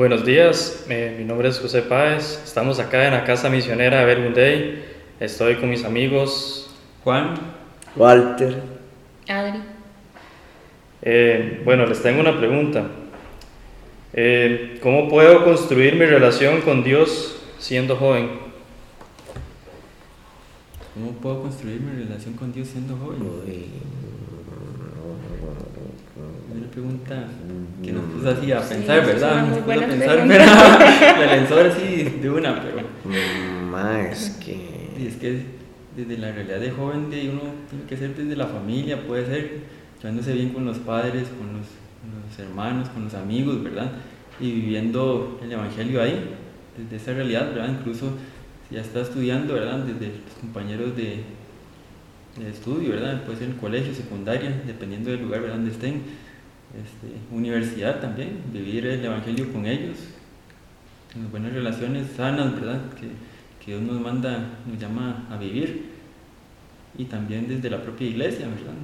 Buenos días, eh, mi nombre es José Páez, estamos acá en la Casa Misionera Day. estoy con mis amigos Juan, Walter, Adri. Eh, bueno, les tengo una pregunta. Eh, ¿Cómo puedo construir mi relación con Dios siendo joven? ¿Cómo puedo construir mi relación con Dios siendo joven? Pregunta que nos puso así a pensar, ¿verdad? Nos puso a pensar, pero la lanzó así de una, pero. Más que. Y es que desde la realidad de joven, de uno tiene que ser desde la familia, puede ser llevándose bien con los padres, con los, con los hermanos, con los amigos, ¿verdad? Y viviendo el evangelio ahí, desde esa realidad, ¿verdad? Incluso si ya está estudiando, ¿verdad? Desde los compañeros de, de estudio, ¿verdad? Puede ser en colegio, secundaria, dependiendo del lugar ¿verdad? donde estén este, universidad también, vivir el Evangelio con ellos, en buenas relaciones sanas, ¿verdad? Que, que, Dios nos manda, nos llama a vivir, y también desde la propia iglesia, ¿verdad?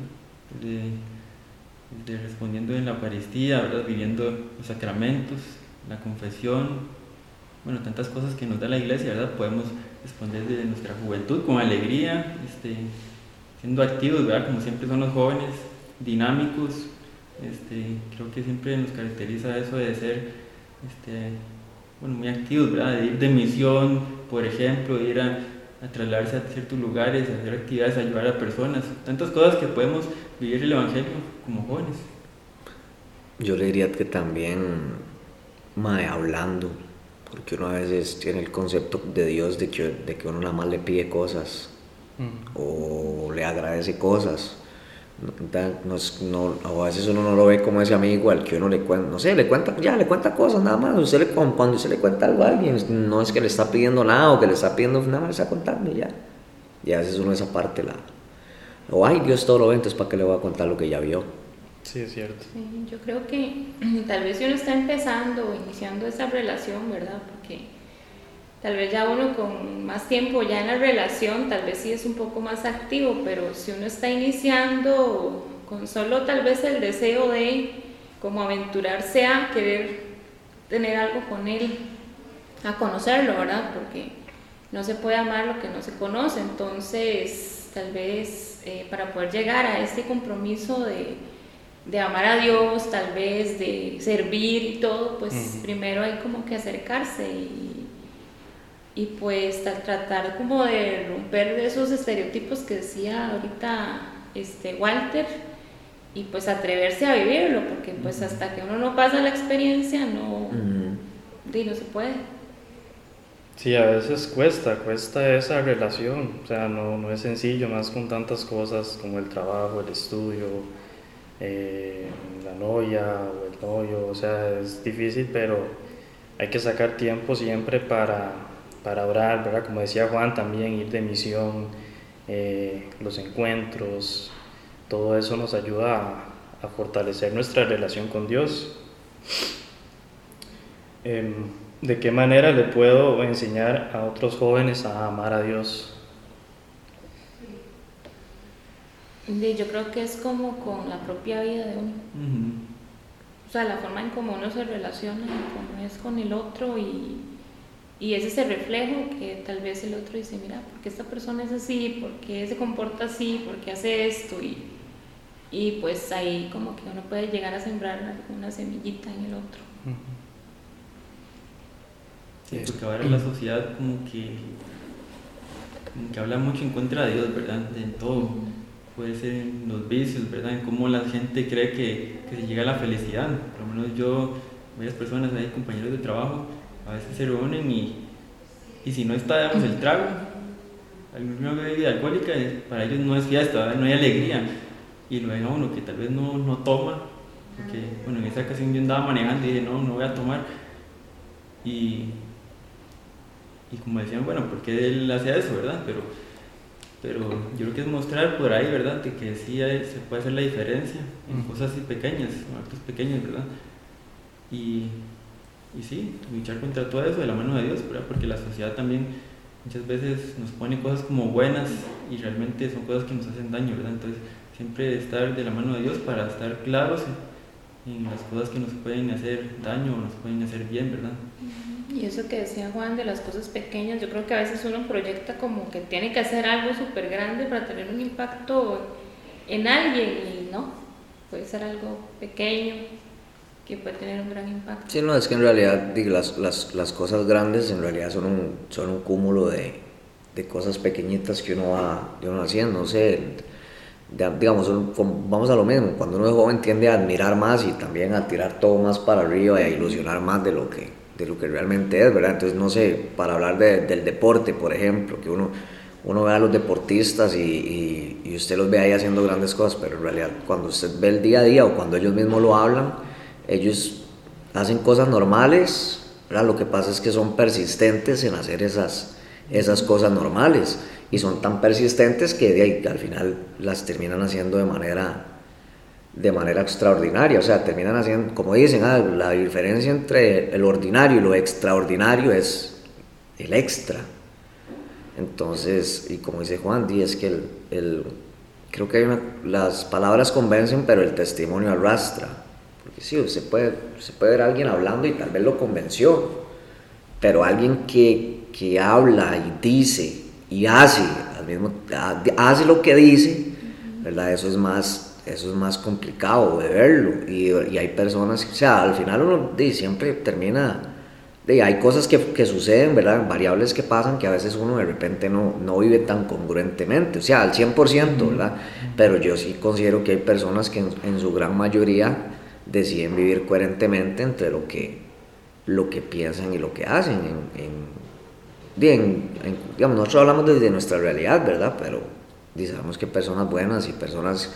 Desde, respondiendo en la Eucaristía, ¿verdad? Viviendo los sacramentos, la confesión, bueno, tantas cosas que nos da la iglesia, ¿verdad? Podemos responder desde nuestra juventud con alegría, este, siendo activos, ¿verdad? Como siempre son los jóvenes, dinámicos, este, creo que siempre nos caracteriza eso de ser este, bueno, muy activos, ¿verdad? de ir de misión, por ejemplo, de ir a, trasladarse a ciertos lugares, a hacer actividades, a ayudar a personas, tantas cosas que podemos vivir el Evangelio como jóvenes. Yo le diría que también, mae, hablando, porque uno a veces tiene el concepto de Dios de que, de que uno nada más le pide cosas mm. o le agradece cosas no, no, a veces uno no lo ve como ese amigo al que uno le cuenta, no sé, le cuenta, ya le cuenta cosas nada más. Usted le, cuando usted le cuenta algo a alguien, no es que le está pidiendo nada o que le está pidiendo nada más, le está contando ya. Y a veces uno esa parte la. O ay, Dios todo lo ve, entonces ¿para qué le voy a contar lo que ya vio? Sí, es cierto. yo creo que tal vez si uno está empezando o iniciando esa relación, ¿verdad? Porque Tal vez ya uno con más tiempo ya en la relación, tal vez sí es un poco más activo, pero si uno está iniciando con solo tal vez el deseo de como aventurarse a querer tener algo con él, a conocerlo, ¿verdad? Porque no se puede amar lo que no se conoce, entonces tal vez eh, para poder llegar a este compromiso de, de, amar a Dios, tal vez de servir y todo, pues primero hay como que acercarse y y pues tratar como de romper esos estereotipos que decía ahorita este Walter y pues atreverse a vivirlo porque pues hasta que uno no pasa la experiencia no no se puede. Sí a veces cuesta cuesta esa relación o sea no, no es sencillo más con tantas cosas como el trabajo el estudio eh, la novia o el novio o sea es difícil pero hay que sacar tiempo siempre para para orar, ¿verdad? Como decía Juan, también ir de misión, eh, los encuentros, todo eso nos ayuda a, fortalecer nuestra relación con Dios. Em, ¿De qué manera le puedo enseñar a otros jóvenes a amar a Dios? Yo creo que es como con la propia vida de uno. O sea, la forma en cómo uno se relaciona, cómo es con el otro y, y es ese reflejo que tal vez el otro dice, mira, porque esta persona es así? ¿Por qué se comporta así? ¿Por qué hace esto? Y, y pues ahí como que uno puede llegar a sembrar una semillita en el otro. Sí, porque ahora la sociedad como que, como que habla mucho en contra de Dios, ¿verdad? En todo. Puede ser en los vicios, ¿verdad? En cómo la gente cree que, que se llega a la felicidad. Por lo menos yo, varias personas ahí, compañeros de trabajo, a veces se reúnen y, y si no está digamos, el trago, alguna bebida alcohólica, para ellos no es fiesta, no hay alegría. Y lo ven a uno que tal vez no, no toma, porque bueno, en esa ocasión yo andaba manejando y dije, no, no voy a tomar. Y, y como decían, bueno, ¿por qué él hacía eso, verdad? Pero, pero yo creo que es mostrar por ahí, ¿verdad? De que sí se puede hacer la diferencia en cosas así pequeñas, en actos pequeños, ¿verdad? Y, y sí, luchar contra todo eso de la mano de Dios, porque la sociedad también muchas veces nos pone cosas como buenas y realmente son cosas que nos hacen daño, ¿verdad? Entonces, siempre estar de la mano de Dios para estar claros en las cosas que nos pueden hacer daño o nos pueden hacer bien, ¿verdad? Y eso que decía Juan de las cosas pequeñas, yo creo que a veces uno proyecta como que tiene que hacer algo súper grande para tener un impacto en alguien y no, puede ser algo pequeño que puede tener un gran impacto. Sí, no, es que en realidad las, las, las cosas grandes en realidad son un, son un cúmulo de, de cosas pequeñitas que uno va, uno haciendo, no sé, digamos, vamos a lo mismo, cuando uno es joven tiende a admirar más y también a tirar todo más para arriba y a ilusionar más de lo que, de lo que realmente es, ¿verdad? Entonces, no sé, para hablar de, del deporte, por ejemplo, que uno, uno ve a los deportistas y, y, y, usted los ve ahí haciendo grandes cosas, pero en realidad cuando usted ve el día a día o cuando ellos mismos lo hablan, ellos hacen cosas normales, ¿verdad? Lo que pasa es que son persistentes en hacer esas, esas cosas normales y son tan persistentes que al final las terminan haciendo de manera de manera extraordinaria, o sea, terminan haciendo, como dicen, ah, la diferencia entre el ordinario y lo extraordinario es el extra. Entonces, y como dice Juan, es que el, creo que las palabras convencen, pero el testimonio arrastra. Porque sí, se puede, se puede ver a alguien hablando y tal vez lo convenció, pero alguien que, que habla y dice y hace, al mismo, hace lo que dice, ¿verdad? Eso es más, eso es más complicado de verlo. Y, y hay personas, o sea, al final uno siempre termina, de, hay cosas que, que, suceden, ¿verdad? Variables que pasan que a veces uno de repente no, no vive tan congruentemente, o sea, al 100%, ¿verdad? Pero yo sí considero que hay personas que en, su gran mayoría deciden vivir coherentemente entre lo que, lo que piensan y lo que hacen en, en bien, digamos, nosotros hablamos desde nuestra realidad, ¿verdad? Pero sabemos que personas buenas y personas,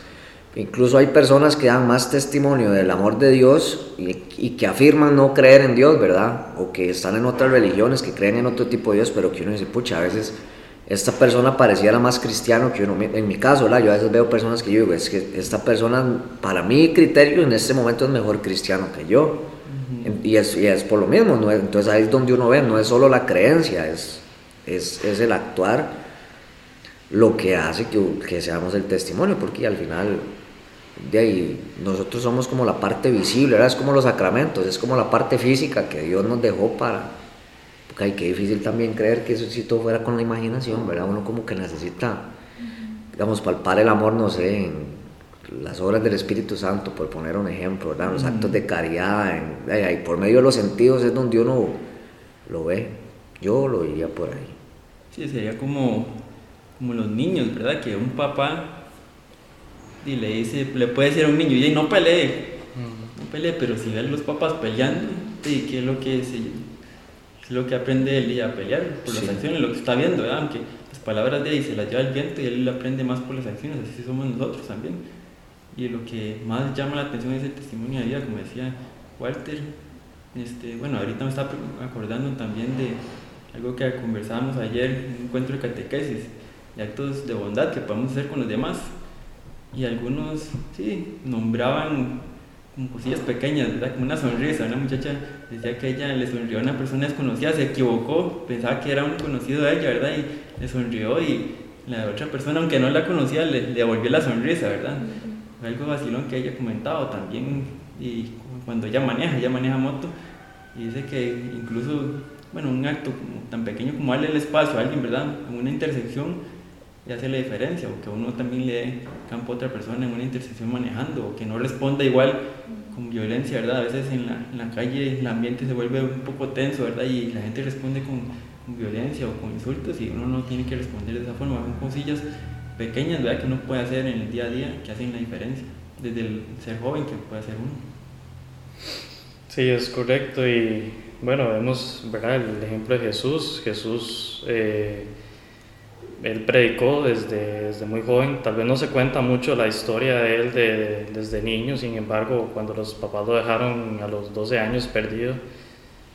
incluso hay personas que dan más testimonio del amor de Dios y, y, que afirman no creer en Dios, ¿verdad? O que están en otras religiones, que creen en otro tipo de Dios, pero que uno dice, pucha, a veces esta persona pareciera más cristiano que uno. En mi caso, ¿verdad? Yo a veces veo personas que yo digo, es que esta persona, para mi criterio, en este momento es mejor cristiano que yo. Y es, y es por lo mismo, ¿no? entonces ahí es donde uno ve, no es solo la creencia, es, es, es el actuar lo que hace que, que, seamos el testimonio, porque al final de ahí nosotros somos como la parte visible, ¿verdad? es como los sacramentos, es como la parte física que Dios nos dejó para... Hay que difícil también creer que eso si todo fuera con la imaginación, ¿verdad? Uno como que necesita, digamos, palpar el amor, no sé, en las obras del Espíritu Santo, por poner un ejemplo, los actos de caridad, en, por medio de los sentidos es donde uno lo ve. Yo lo diría por ahí. Sí, sería como, como los niños, ¿verdad? Que un papá y le dice, le puede decir a un niño, y no pelee, no pelee, pero si ven los papás peleando, ¿y ¿qué es lo que es, es lo que aprende él a pelear? Por las acciones, lo que está viendo, ¿verdad? Aunque las palabras de él se las lleva el viento y él aprende más por las acciones, así somos nosotros también y lo que más llama la atención es el testimonio de vida, como decía Walter. Este, bueno, ahorita me está acordando también de algo que conversábamos ayer en un encuentro de catequesis, de actos de bondad que podemos hacer con los demás. Y algunos, sí, nombraban como cosillas pequeñas, ¿verdad? Como una sonrisa. Una muchacha decía que ella le sonrió a una persona desconocida, se equivocó, pensaba que era un conocido de ella, ¿verdad? Y le sonrió y la otra persona, aunque no la conocía, le, le devolvió la sonrisa, ¿verdad? algo vacilón que ella comentado también, y cuando ella maneja, ella maneja moto, y dice que incluso, bueno, un acto tan pequeño como darle el espacio a alguien, ¿verdad? En una intersección, ya hace la diferencia, o que uno también le dé campo a otra persona en una intersección manejando, o que no responda igual con violencia, ¿verdad? A veces en la, en la calle el ambiente se vuelve un poco tenso, ¿verdad? Y la gente responde con, con violencia o con insultos y uno no tiene que responder de esa forma, son cosillas pequeñas ¿verdad? que uno puede hacer en el día a día que hacen la diferencia, desde el ser joven que puede hacer uno. Sí, es correcto y bueno, vemos ¿verdad? el ejemplo de Jesús. Jesús, eh, él predicó desde, desde, muy joven, tal vez no se cuenta mucho la historia de él de, desde niño, sin embargo, cuando los papás lo dejaron a los 12 años perdido,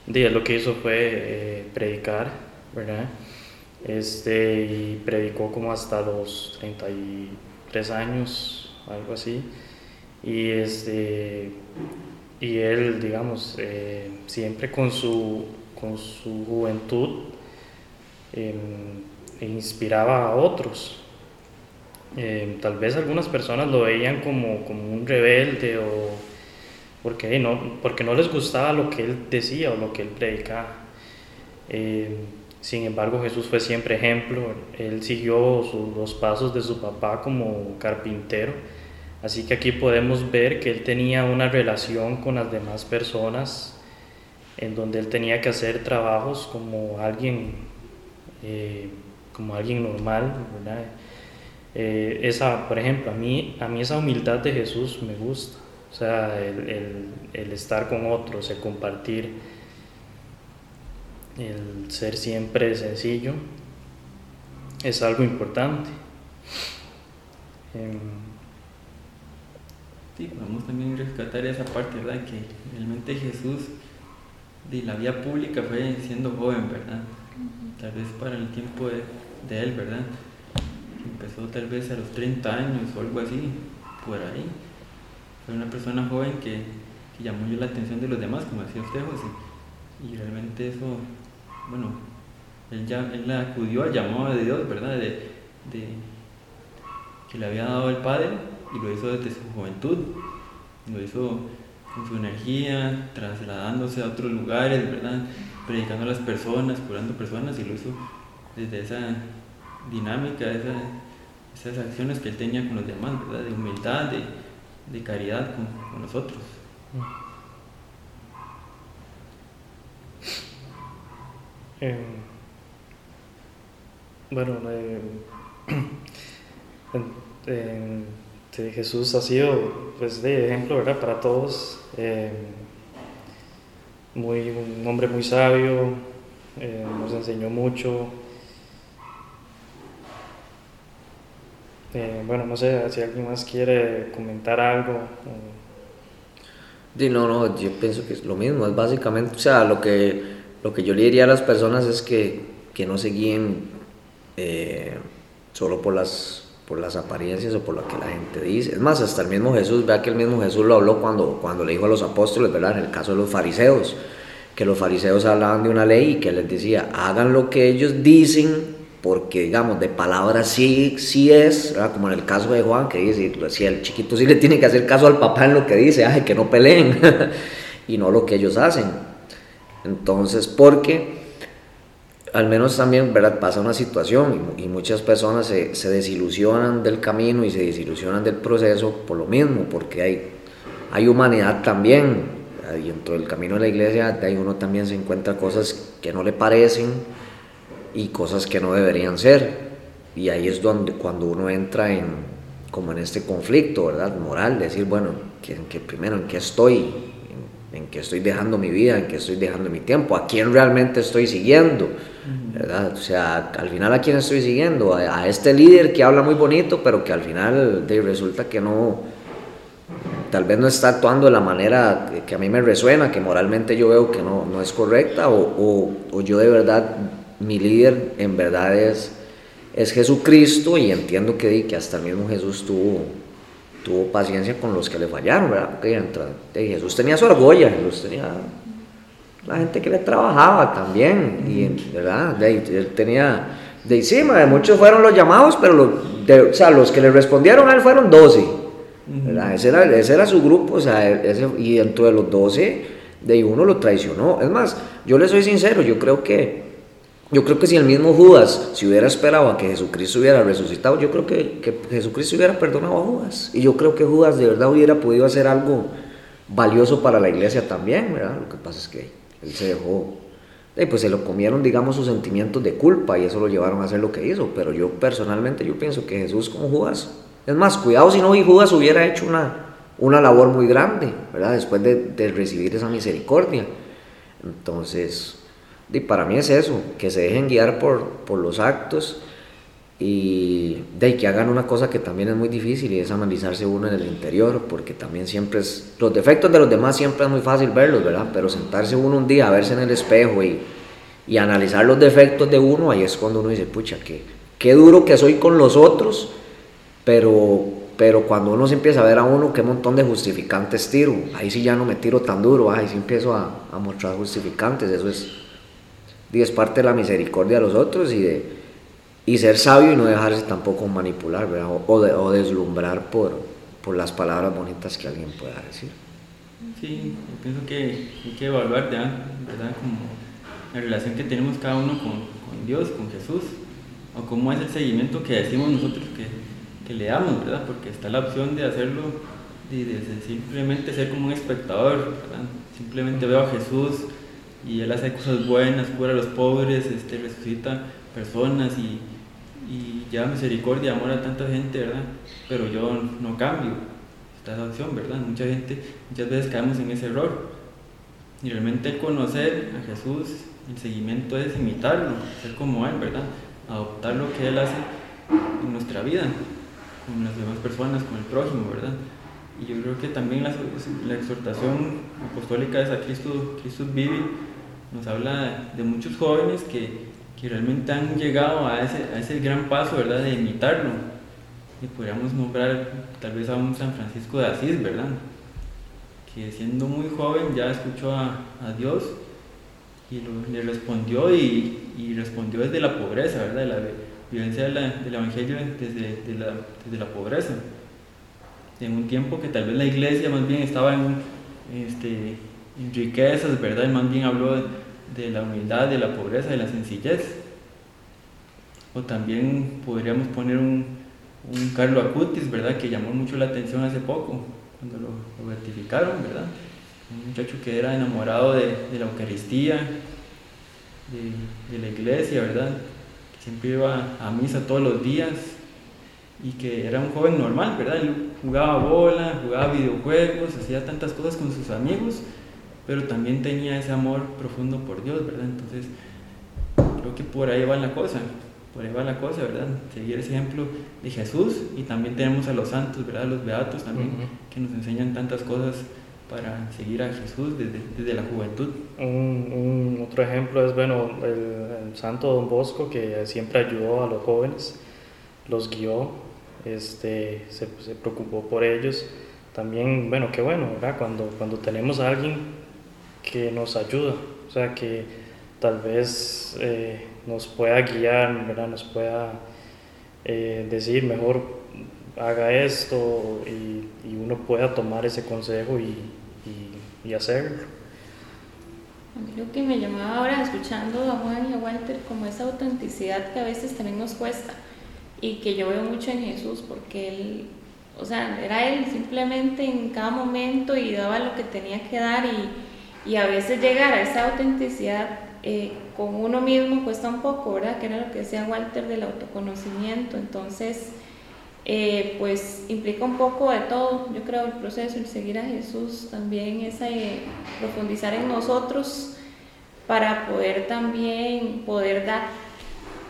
lo que hizo fue eh, predicar, ¿verdad? este, y predicó como hasta los 33 años, algo así. Y, este, y él, digamos, eh, siempre con su, con su juventud em, inspiraba a otros. Em, tal vez algunas personas lo veían como, como un rebelde o, porque no, porque no les gustaba lo que él decía o lo que él predicaba. Eh, sin embargo, Jesús fue siempre ejemplo, él siguió los pasos de su papá como carpintero, así que aquí podemos ver que él tenía una relación con las demás personas en donde él tenía que hacer trabajos como alguien, eh, como alguien normal, eh, esa, por ejemplo, a mí, a mí esa humildad de Jesús me gusta. O sea, el, el, estar con otros, el compartir, el ser siempre sencillo, es algo importante. Em, sí, podemos también rescatar esa parte, ¿verdad? Que realmente Jesús de la vía pública fue siendo joven, ¿verdad? Tal vez para el tiempo de, de él, ¿verdad? Empezó tal vez a los 30 años o algo así, por ahí fue una persona joven que, llamó yo la atención de los demás, como decía usted, José. Y realmente eso, bueno, él, ya, él acudió al llamado de Dios, ¿verdad? De, que le había dado el Padre y lo hizo desde su juventud. Lo hizo con su energía, trasladándose a otros lugares, ¿verdad? Predicando a las personas, curando personas y lo hizo desde esa dinámica, esas acciones que él tenía con los demás. De humildad, de, caridad con, nosotros. Eh, bueno, Jesús ha sido pues, de ejemplo para todos, eh, muy, un hombre muy sabio, nos enseñó mucho, Eh, bueno, no sé si alguien más quiere comentar algo. no, no, yo pienso que es lo mismo, es básicamente, o sea, lo que, lo que yo le diría a las personas es que, que no se guíen eh, solo por las, por las apariencias o por lo que la gente dice. Es más, hasta el mismo Jesús, vea que el mismo Jesús lo habló cuando, cuando le dijo a los apóstoles, ¿verdad? En el caso de los fariseos, que los fariseos hablaban de una ley y que les decía, hagan lo que ellos dicen porque digamos, de palabras sí, sí es, como en el caso de Juan, que dice, si el chiquito sí le tiene que hacer caso al papá en lo que dice, ay, que no peleen, y no lo que ellos hacen. Entonces, porque al menos también, ¿verdad? Pasa una situación y, muchas personas se, se, desilusionan del camino y se desilusionan del proceso por lo mismo, porque hay, hay humanidad también, y dentro del camino de la iglesia, ahí uno también se encuentra cosas que no le parecen, y cosas que no deberían ser. Y ahí es donde cuando uno entra en como en este conflicto, ¿verdad? Moral, decir, bueno, que, que primero en qué estoy, en, qué estoy dejando mi vida, en qué estoy dejando mi tiempo, a quién realmente estoy siguiendo, ¿verdad? O sea, al final a quién estoy siguiendo, a, este líder que habla muy bonito, pero que al final de, resulta que no, tal vez no está actuando de la manera que, a mí me resuena, que moralmente yo veo que no, no es correcta, o, o, o yo de verdad mi líder en verdad es, es Jesucristo y entiendo que, que hasta el mismo Jesús tuvo, tuvo paciencia con los que le fallaron, ¿verdad? Porque Jesús tenía su argolla, Jesús tenía la gente que le trabajaba también, y, ¿verdad? él tenía, de encima, de muchos fueron los llamados, pero los, o sea, los que le respondieron a él fueron 12, ¿verdad? Ese era, ese era su grupo, o sea, ese, y dentro de los 12, de uno lo traicionó. Es más, yo le soy sincero, yo creo que yo creo que si el mismo Judas se hubiera esperado a que Jesucristo hubiera resucitado, yo creo que, que, Jesucristo hubiera perdonado a Judas. Y yo creo que Judas de verdad hubiera podido hacer algo valioso para la iglesia también, ¿verdad? Lo que pasa es que él se dejó, y pues se lo comieron, digamos, sus sentimientos de culpa y eso lo llevaron a hacer lo que hizo. Pero yo personalmente yo pienso que Jesús como Judas, es más, cuidado si no y Judas hubiera hecho una, una labor muy grande, ¿verdad? Después de, de recibir esa misericordia. Entonces, y para mí es eso, que se dejen guiar por, por los actos y de que hagan una cosa que también es muy difícil y es analizarse uno en el interior, porque también siempre es, los defectos de los demás siempre es muy fácil verlos, ¿verdad? Pero sentarse uno un día a verse en el espejo y, y analizar los defectos de uno, ahí es cuando uno dice, pucha, qué, qué duro que soy con los otros, pero, pero cuando uno se empieza a ver a uno, qué montón de justificantes tiro, ahí sí ya no me tiro tan duro, ahí sí empiezo a, a mostrar justificantes, eso es y es parte de la misericordia de los otros y de y ser sabio y no dejarse tampoco manipular o, o, deslumbrar por, por las palabras bonitas que alguien pueda decir. Sí, yo pienso que hay que evaluar, ¿verdad? Como la relación que tenemos cada uno con, con Dios, con Jesús, o cómo es el seguimiento que decimos nosotros que, que le damos, ¿verdad? Porque está la opción de hacerlo, de, de simplemente ser como un espectador, ¿verdad? Simplemente veo a Jesús y Él hace cosas buenas, cura a los pobres, este, resucita personas y, y lleva misericordia, amor a tanta gente, ¿verdad? Pero yo no cambio. Está esa opción, ¿verdad? Mucha gente, muchas veces caemos en ese error. Y realmente conocer a Jesús, el seguimiento es imitarlo, ser como Él, ¿verdad? Adoptar lo que Él hace en nuestra vida, con las demás personas, con el prójimo, ¿verdad? Y yo creo que también la, la exhortación apostólica de Cristo, Cristo vive, nos habla de muchos jóvenes que, que realmente han llegado a ese, a ese gran paso, ¿verdad?, de imitarlo. Y podríamos nombrar tal vez a un San Francisco de Asís, ¿verdad? Que siendo muy joven ya escuchó a, a Dios y le respondió y, y, respondió desde la pobreza, ¿verdad? De la vivencia de la, del Evangelio desde, de la, desde la pobreza. En un tiempo que tal vez la iglesia más bien estaba en, este, en riquezas, ¿verdad? Y más bien habló de, de la humildad, de la pobreza, de la sencillez. O también podríamos poner un, un Carlo Acutis, ¿verdad? Que llamó mucho la atención hace poco, cuando lo, lo ¿verdad? Un muchacho que era enamorado de, la Eucaristía, de, la iglesia, ¿verdad? Que siempre iba a misa todos los días y que era un joven normal, ¿verdad? Jugaba bola, jugaba videojuegos, hacía tantas cosas con sus amigos, pero también tenía ese amor profundo por Dios, ¿verdad? Entonces, creo que por ahí va la cosa, por ahí va la cosa, ¿verdad? Seguir ese ejemplo de Jesús y también tenemos a los santos, ¿verdad? Los beatos también, uh -huh. que nos enseñan tantas cosas para seguir a Jesús desde, desde la juventud. Un, un, otro ejemplo es, bueno, el, el, santo Don Bosco, que siempre ayudó a los jóvenes, los guió, este, se, se preocupó por ellos. También, bueno, qué bueno, ¿verdad? Cuando, cuando tenemos a alguien que nos ayuda, o sea, que tal vez eh, nos pueda guiar, ¿verdad? nos pueda eh, decir mejor haga esto y, y, uno pueda tomar ese consejo y, y, y hacerlo. Lo que me llamaba ahora escuchando a Juan y a Walter como esa autenticidad que a veces también nos cuesta y que yo veo mucho en Jesús porque él, o sea, era él simplemente en cada momento y daba lo que tenía que dar y y a veces llegar a esa autenticidad eh, con uno mismo cuesta un poco, ¿verdad? Que era lo que decía Walter del autoconocimiento. Entonces, eh, pues implica un poco de todo, yo creo, el proceso, el seguir a Jesús también es eh, profundizar en nosotros para poder también poder dar.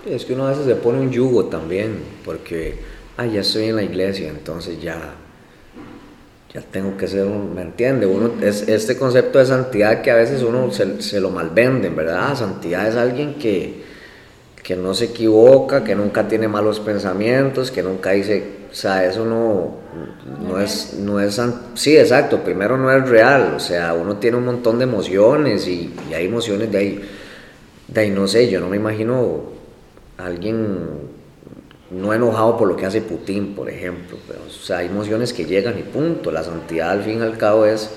Es que uno a veces se pone un yugo también, porque, ah, ya estoy en la iglesia, entonces ya ya tengo que ser un, ¿me entiende? Uno, es este concepto de santidad que a veces uno se, se lo malvende, ¿verdad? Santidad es alguien que, que no se equivoca, que nunca tiene malos pensamientos, que nunca dice, o sea, eso no, no es, no es, sí, exacto, primero no es real, o sea, uno tiene un montón de emociones y, y hay emociones de ahí, de ahí no sé, yo no me imagino alguien no enojado por lo que hace Putin, por ejemplo. Pero, o sea, hay emociones que llegan y punto. La santidad, al fin y al cabo, es.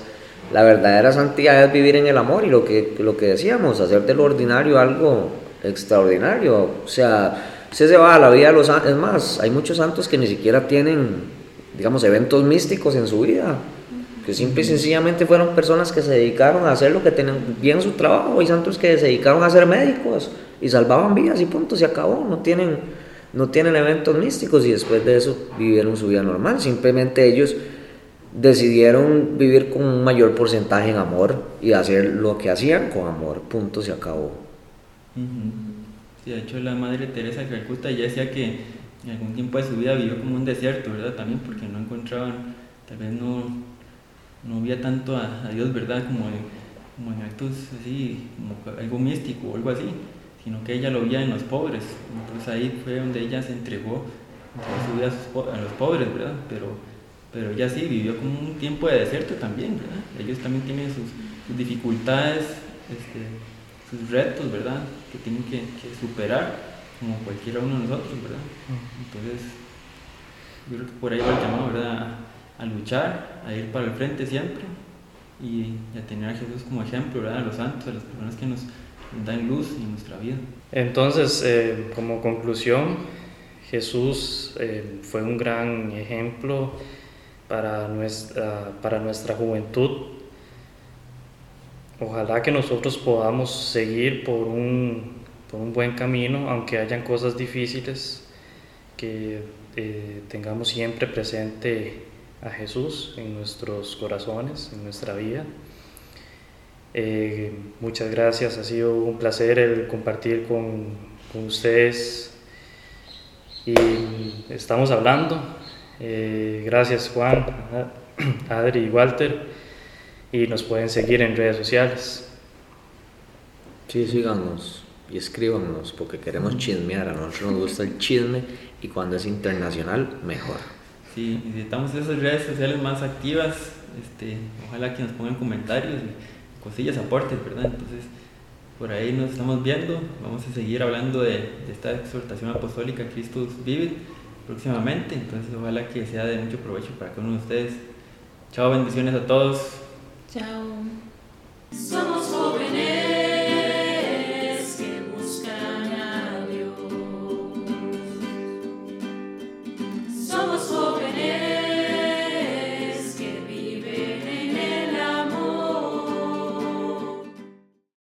La verdadera santidad es vivir en el amor y lo que, lo que decíamos, hacer de lo ordinario algo extraordinario. O sea, se se va a la vida de los Es más, hay muchos santos que ni siquiera tienen, digamos, eventos místicos en su vida. Que simple y sencillamente fueron personas que se dedicaron a hacer lo que tenían bien su trabajo. Hay santos que se dedicaron a ser médicos y salvaban vidas y punto, se acabó. No tienen no tienen eventos místicos y después de eso vivieron su vida normal. Simplemente ellos decidieron vivir con un mayor porcentaje en amor y hacer lo que hacían con amor. Punto, se acabó. Sí, de hecho la Madre Teresa de Calcuta ya decía que en algún tiempo de su vida vivió como un desierto, ¿verdad? También porque no encontraban, tal vez no, no había tanto a, Dios, ¿verdad? Como en, como en actos así, como algo místico o algo así sino que ella lo veía en los pobres. Entonces ahí fue donde ella se entregó, su vida a los pobres, ¿verdad? Pero, pero ella sí vivió como un tiempo de desierto también, ¿verdad? Ellos también tienen sus, sus dificultades, este, sus retos, ¿verdad? Que tienen que, que, superar, como cualquiera uno de nosotros, ¿verdad? Entonces, yo creo que por ahí va el llamado, ¿verdad? A luchar, a ir para el frente siempre y, a tener a Jesús como ejemplo, ¿verdad? a los santos, a las personas que nos, dan luz en nuestra vida. Entonces, eh, como conclusión, Jesús eh, fue un gran ejemplo para nuestra, para nuestra juventud. Ojalá que nosotros podamos seguir por un, por un buen camino, aunque hayan cosas difíciles, que eh, tengamos siempre presente a Jesús en nuestros corazones, en nuestra vida. Eh, muchas gracias, ha sido un placer el compartir con, con ustedes y estamos hablando. Eh, gracias Juan, Adri y Walter y nos pueden seguir en redes sociales. Sí, síganos y escríbanos porque queremos chismear, a nosotros nos gusta el chisme y cuando es internacional, mejor. Sí, necesitamos esas redes sociales más activas, este, ojalá que nos pongan comentarios y cosillas, aportes, ¿verdad? Entonces, por ahí nos estamos viendo, vamos a seguir hablando de, esta exhortación apostólica Cristo vive próximamente, entonces ojalá que sea de mucho provecho para cada uno de ustedes. Chao, bendiciones a todos. Chao. Somos jóvenes.